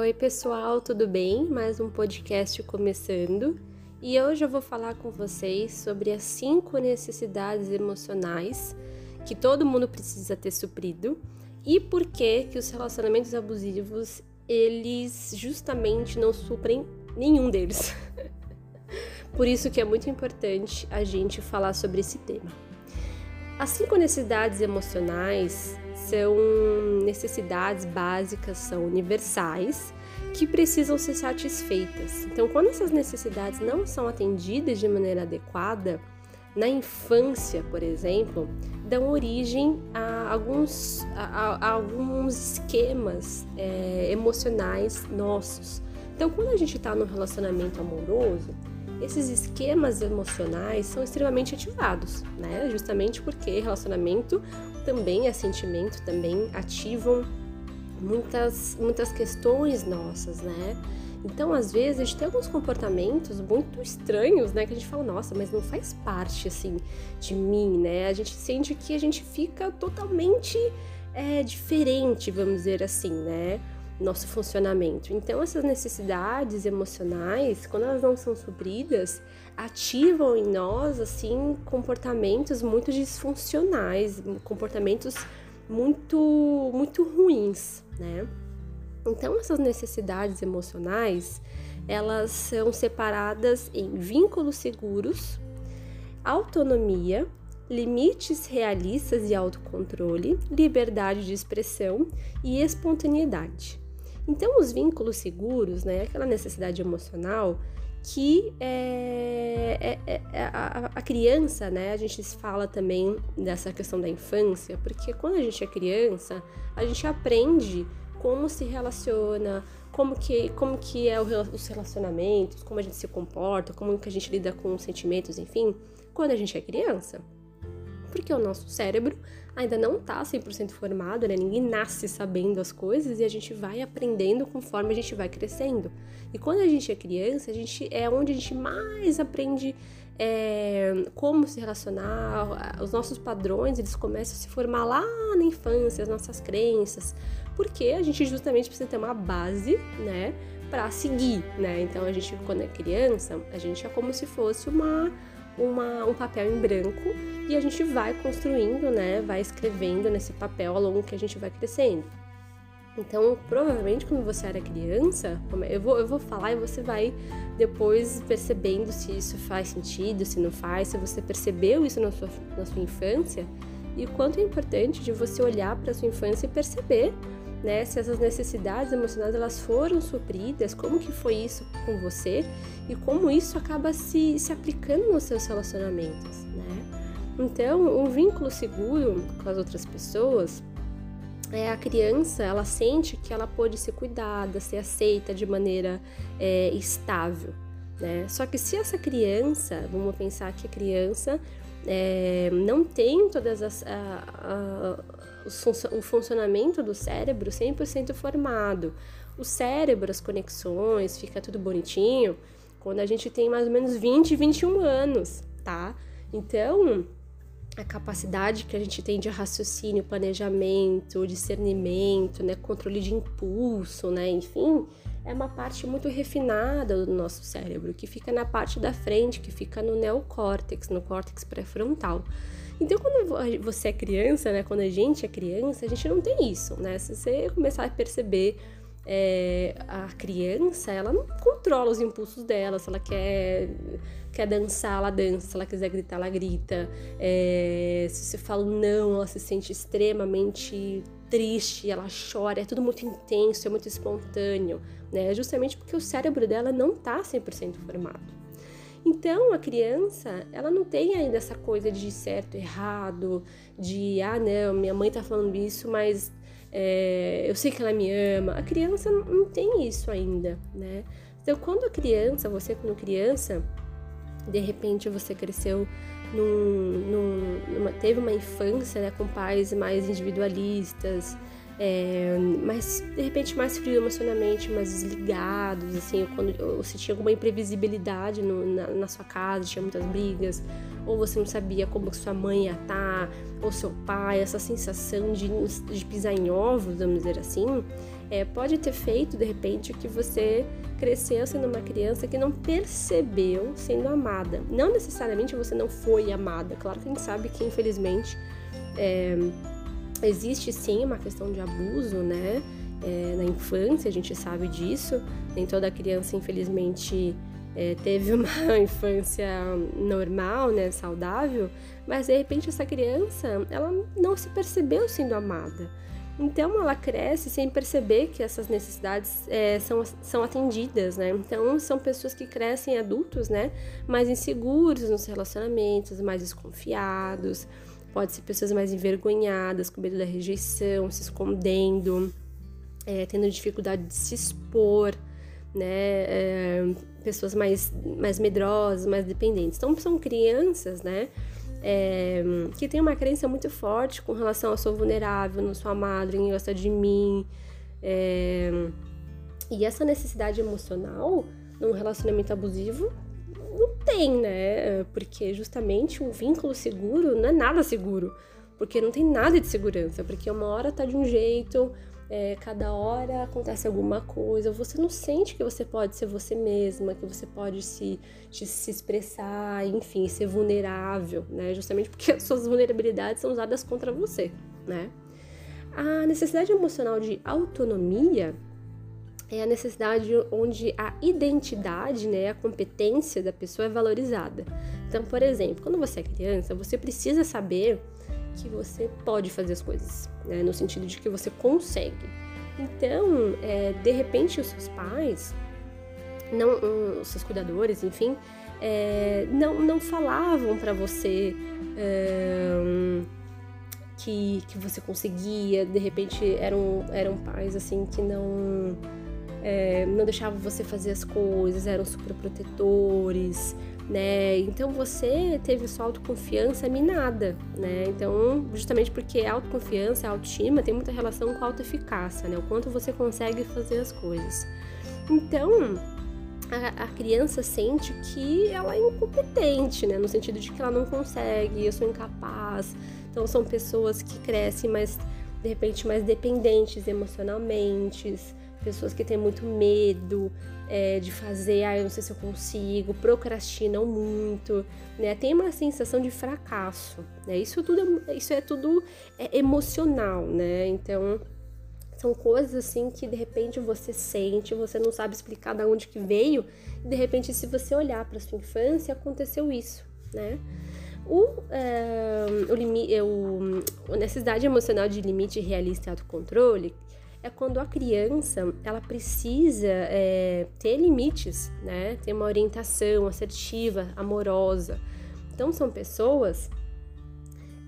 Oi, pessoal, tudo bem? Mais um podcast começando. E hoje eu vou falar com vocês sobre as cinco necessidades emocionais que todo mundo precisa ter suprido e por que que os relacionamentos abusivos eles justamente não suprem nenhum deles. por isso que é muito importante a gente falar sobre esse tema. As cinco necessidades emocionais são necessidades básicas, são universais, que precisam ser satisfeitas. Então, quando essas necessidades não são atendidas de maneira adequada, na infância, por exemplo, dão origem a alguns, a, a alguns esquemas é, emocionais nossos. Então, quando a gente está num relacionamento amoroso, esses esquemas emocionais são extremamente ativados, né? Justamente porque relacionamento também é sentimento, também ativam muitas, muitas questões nossas, né? Então, às vezes, a gente tem alguns comportamentos muito estranhos, né? Que a gente fala, nossa, mas não faz parte, assim, de mim, né? A gente sente que a gente fica totalmente é, diferente, vamos dizer assim, né? Nosso funcionamento. Então, essas necessidades emocionais, quando elas não são supridas, ativam em nós assim comportamentos muito disfuncionais, comportamentos muito muito ruins, né? Então, essas necessidades emocionais, elas são separadas em vínculos seguros, autonomia, limites realistas e autocontrole, liberdade de expressão e espontaneidade. Então, os vínculos seguros, né, aquela necessidade emocional que é, é, é, é a, a, criança, né, a gente fala também dessa questão da infância, porque quando a gente é criança, a gente aprende como se relaciona, como que, como que é o, os relacionamentos, como a gente se comporta, como que a gente lida com os sentimentos, enfim, quando a gente é criança. Porque o nosso cérebro ainda não está 100% formado, né? Ninguém nasce sabendo as coisas e a gente vai aprendendo conforme a gente vai crescendo. E quando a gente é criança, a gente é onde a gente mais aprende é, como se relacionar, os nossos padrões eles começam a se formar lá na infância, as nossas crenças, porque a gente justamente precisa ter uma base, né, para seguir, né? Então a gente quando é criança, a gente é como se fosse uma uma, um papel em branco e a gente vai construindo, né? Vai escrevendo nesse papel ao longo que a gente vai crescendo. Então, provavelmente, quando você era criança, eu vou, eu vou falar e você vai depois percebendo se isso faz sentido, se não faz, se você percebeu isso na sua, na sua infância e o quanto é importante de você olhar para a sua infância e perceber né? Se essas necessidades emocionais elas foram supridas, como que foi isso com você e como isso acaba se, se aplicando nos seus relacionamentos, né? Então, um vínculo seguro com as outras pessoas é a criança, ela sente que ela pode ser cuidada, ser aceita de maneira é, estável, né? Só que se essa criança, vamos pensar que a criança é, não tem todas as a, a, o funcionamento do cérebro 100% formado. O cérebro, as conexões, fica tudo bonitinho quando a gente tem mais ou menos 20, 21 anos, tá? Então, a capacidade que a gente tem de raciocínio, planejamento, discernimento, né, controle de impulso, né, enfim, é uma parte muito refinada do nosso cérebro, que fica na parte da frente, que fica no neocórtex, no córtex pré-frontal. Então, quando você é criança, né? Quando a gente é criança, a gente não tem isso, né? Se você começar a perceber é, a criança, ela não controla os impulsos dela. Se ela quer, quer dançar, ela dança. Se ela quiser gritar, ela grita. É, se você fala não, ela se sente extremamente triste, ela chora. É tudo muito intenso, é muito espontâneo, né? Justamente porque o cérebro dela não tá 100% formado. Então, a criança, ela não tem ainda essa coisa de certo, errado, de ah, não, minha mãe tá falando isso, mas é, eu sei que ela me ama. A criança não, tem isso ainda, né? Então, quando a criança, você quando criança, de repente você cresceu num, num, numa, teve uma infância né, com pais mais individualistas, é, mas de repente mais frio emocionalmente, mais desligados, assim, quando você tinha alguma imprevisibilidade no, na, na, sua casa, tinha muitas brigas, ou você não sabia como sua mãe ia estar, tá, ou seu pai, essa sensação de, de pisar em ovos, vamos dizer assim, é, pode ter feito de repente que você cresceu sendo uma criança que não percebeu sendo amada. Não necessariamente você não foi amada, claro que a gente sabe que infelizmente é, existe sim uma questão de abuso, né? É, na infância, a gente sabe disso. Nem toda criança, infelizmente, é, teve uma infância normal, né, saudável, mas de repente essa criança, ela não se percebeu sendo amada. Então ela cresce sem perceber que essas necessidades é, são, são atendidas, né? Então são pessoas que crescem adultos, né? Mais inseguros nos relacionamentos, mais desconfiados, pode ser pessoas mais envergonhadas, com medo da rejeição, se escondendo, é, tendo dificuldade de se expor, né? É, pessoas mais, mais medrosas, mais dependentes. Então são crianças, né? é, que tem uma crença muito forte com relação ao sou vulnerável, não sou amado, ninguém gosta de mim. É, e essa necessidade emocional num relacionamento abusivo não tem, né? Porque justamente um vínculo seguro não é nada seguro. Porque não tem nada de segurança. Porque uma hora tá de um jeito, é, cada hora acontece alguma coisa, você não sente que você pode ser você mesma, que você pode se, se expressar, enfim, ser vulnerável, né? Justamente porque as suas vulnerabilidades são usadas contra você, né? A necessidade emocional de autonomia é a necessidade onde a identidade, né, a competência da pessoa é valorizada. Então, por exemplo, quando você é criança, você precisa saber que você pode fazer as coisas, né? no sentido de que você consegue. Então, é, de repente, os seus pais, não, um, os seus cuidadores, enfim, é, não, não falavam para você que, que você conseguia. De repente, eram, eram pais assim que não é, não deixavam você fazer as coisas, eram super protetores, né? Então você teve sua autoconfiança minada, né? Então, justamente porque autoconfiança, autoestima tem muita relação com a autoeficácia, né? O quanto você consegue fazer as coisas. Então, a, a, criança sente que ela é incompetente, né? No sentido de que ela não consegue, eu sou incapaz. Então, são pessoas que crescem mais, de repente, mais dependentes emocionalmente, pessoas que têm muito medo é, de fazer, ah, eu não sei se eu consigo, procrastinam muito, né? Tem uma sensação de fracasso, né? Isso tudo, é, isso é tudo é emocional, né? Então são coisas assim que de repente você sente, você não sabe explicar de onde que veio, e de repente se você olhar para sua infância aconteceu isso, né? O, é, o, o, necessidade emocional de limite realista e autocontrole é quando a criança ela precisa é, ter limites, né? Ter uma orientação assertiva, amorosa. Então são pessoas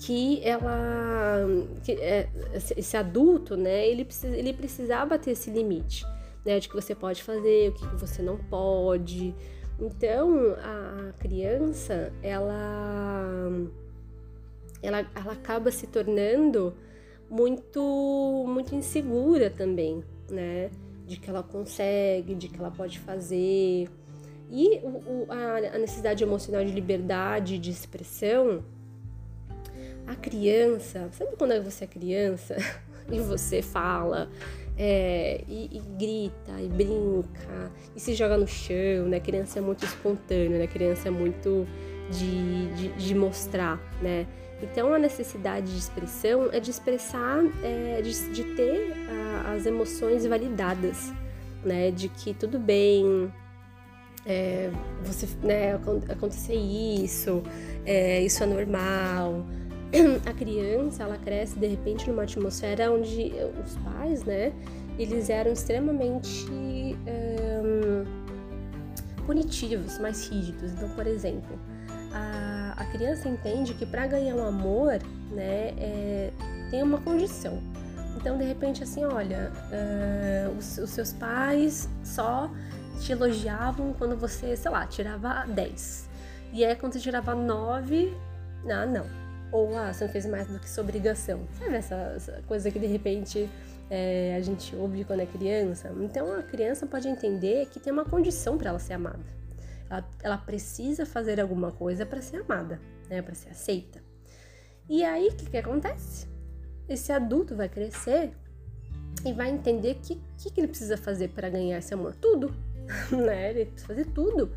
que ela, que, é, esse adulto, né? Ele precisa, ele precisava ter esse limite, né? De que você pode fazer, o que você não pode. Então a criança ela, ela, ela acaba se tornando muito muito insegura também, né? De que ela consegue, de que ela pode fazer. E o, a, a necessidade emocional de liberdade, de expressão, a criança, sabe quando você é criança e você fala é, e, e, grita e brinca e se joga no chão, né? A criança é muito espontânea, né? A criança é muito de, de, de mostrar, né? Então, a necessidade de expressão é de expressar, é, de, de, ter a, as emoções validadas, né? De que tudo bem, é, você, né, acontecer isso, é, isso é normal. A criança, ela cresce de repente numa atmosfera onde os pais, né, eles eram extremamente punitivos, mais rígidos. Então, por exemplo, criança entende que para ganhar um amor, né, é, tem uma condição. Então, de repente, assim, olha, uh, os, os, seus pais só te elogiavam quando você, sei lá, tirava 10. E aí, quando você tirava 9, ah, não. Ou, ah, você não fez mais do que sua obrigação. Sabe essa, essa coisa que, de repente, é, a gente ouve quando é criança? Então, a criança pode entender que tem uma condição para ela ser amada ela, ela precisa fazer alguma coisa para ser amada, né, para ser aceita. E aí o que, que acontece? Esse adulto vai crescer e vai entender que, que, que ele precisa fazer para ganhar esse amor. Tudo, né? Ele precisa fazer tudo.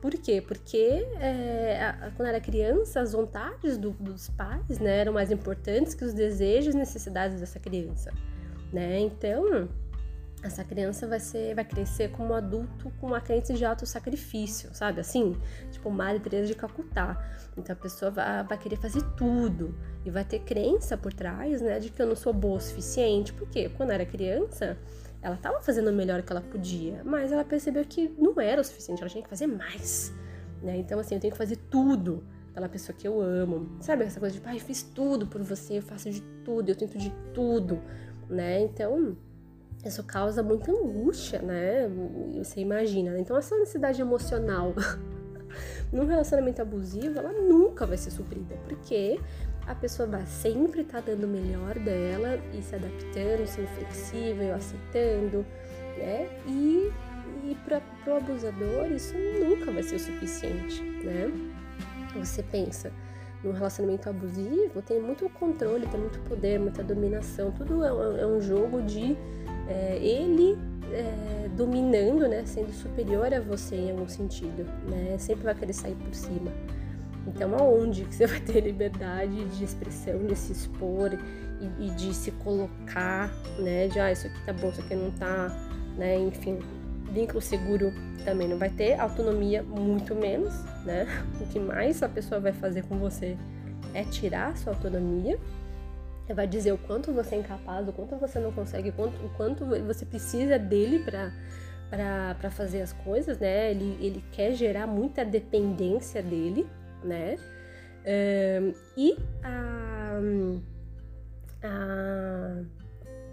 Por quê? Porque é, a, quando era criança, as vontades do, dos pais né, eram mais importantes que os desejos e necessidades dessa criança. Né? Então, essa criança vai ser, vai crescer como adulto com uma crença de auto-sacrifício, sabe? Assim, tipo Maria Teresa de Calcutá. Então a pessoa vai, vai, querer fazer tudo e vai ter crença por trás, né, de que eu não sou boa o suficiente. Porque quando era criança, ela estava fazendo o melhor que ela podia, mas ela percebeu que não era o suficiente, ela tinha que fazer mais, né? Então assim, eu tenho que fazer tudo pela pessoa que eu amo. Sabe essa coisa de, pai, eu fiz tudo por você, eu faço de tudo, eu tento de tudo, né? Então, isso causa muita angústia, né? Você imagina. Né? Então, essa necessidade emocional num relacionamento abusivo, ela nunca vai ser suprida, porque a pessoa vai sempre estar tá dando o melhor dela e se adaptando, sendo flexível, aceitando, né? E, e para o abusador, isso nunca vai ser o suficiente, né? Você pensa, no relacionamento abusivo, tem muito controle, tem muito poder, muita dominação, tudo é, é um jogo de é, ele é, dominando, né, sendo superior a você em algum sentido, né, sempre vai querer sair por cima. Então, aonde que você vai ter liberdade de expressão, de se expor e, e, de se colocar, né, de ah, isso aqui tá bom, isso aqui não tá, né, enfim, vínculo seguro também não vai ter, autonomia muito menos, né, o que mais a pessoa vai fazer com você é tirar sua autonomia, vai dizer o quanto você é incapaz, o quanto você não consegue, o quanto, o quanto você precisa dele para para fazer as coisas, né? Ele, ele quer gerar muita dependência dele, né? Um, e a, a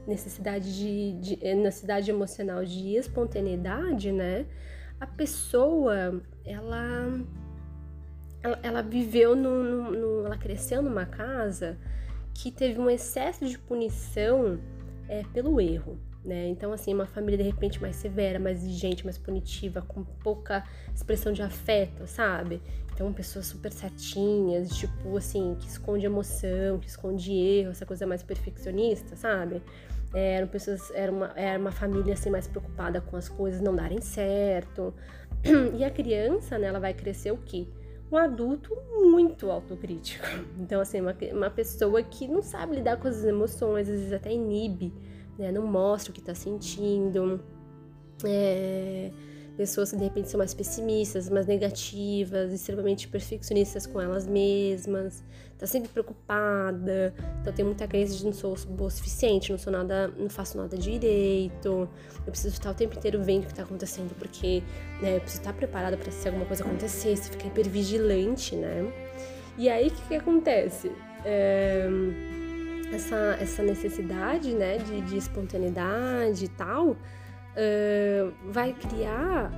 necessidade de, de, necessidade emocional de espontaneidade, né? A pessoa, ela, ela, ela viveu no, ela cresceu numa casa que teve um excesso de punição é, pelo erro. Né? Então, assim, uma família de repente mais severa, mais exigente, mais punitiva, com pouca expressão de afeto, sabe? Então, pessoas super certinhas, tipo, assim, que esconde emoção, que esconde erro, essa coisa mais perfeccionista, sabe? É, eram pessoas, era uma, era uma família, assim, mais preocupada com as coisas não darem certo. E a criança, né, ela vai crescer o quê? Um adulto muito autocrítico. Então, assim, uma, uma pessoa que não sabe lidar com as emoções, às vezes até inibe, né? Não mostra o que tá sentindo. É, pessoas que de repente são mais pessimistas, mais negativas, extremamente perfeccionistas com elas mesmas, tá sempre preocupada, então tem muita crença de não sou boa o suficiente, não sou nada, não faço nada direito, eu preciso estar o tempo inteiro vendo o que tá acontecendo, porque né, eu preciso estar preparada para se alguma coisa acontecer, se ficar hipervigilante, né? E aí o que, que acontece? É, essa, essa necessidade né, de, de espontaneidade e tal uh, vai criar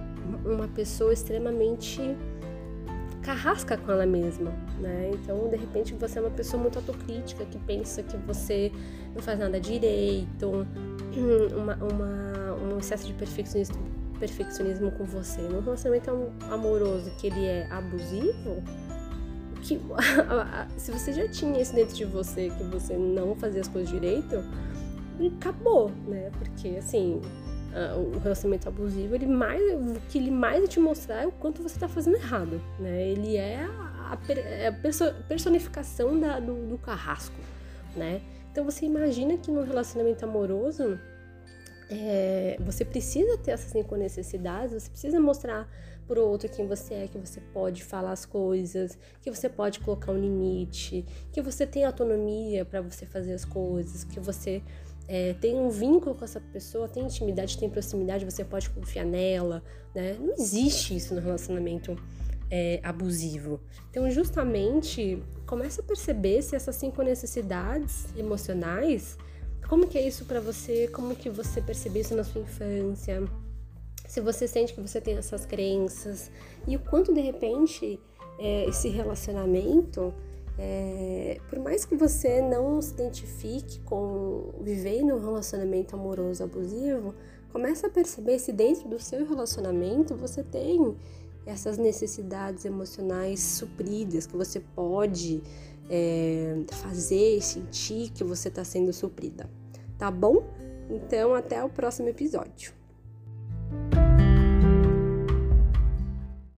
uma pessoa extremamente carrasca com ela mesma, né? Então, de repente, você é uma pessoa muito autocrítica, que pensa que você não faz nada direito, uma, uma, um excesso de perfeccionismo, perfeccionismo com você. Num relacionamento amoroso que ele é abusivo, que se você já tinha isso dentro de você, que você não fazia as coisas direito, acabou, né? Porque, assim, o relacionamento abusivo, ele mais, o que ele mais vai te mostrar é o quanto você está fazendo errado, né? Ele é a, a é personificação da, do, do carrasco, né? Então você imagina que no relacionamento amoroso é, você precisa ter essas cinco necessidades, você precisa mostrar pro outro quem você é, que você pode falar as coisas, que você pode colocar um limite, que você tem autonomia para você fazer as coisas, que você é, tem um vínculo com essa pessoa, tem intimidade, tem proximidade, você pode confiar nela, né? Não existe isso no relacionamento é, abusivo. Então, justamente, começa a perceber se essas cinco necessidades emocionais, como que é isso para você, como que você percebeu isso na sua infância, se você sente que você tem essas crenças e o quanto de repente é, esse relacionamento é, por mais que você não se identifique com viver num relacionamento amoroso abusivo, começa a perceber se dentro do seu relacionamento você tem essas necessidades emocionais supridas, que você pode é, fazer e sentir que você está sendo suprida. Tá bom? Então, até o próximo episódio.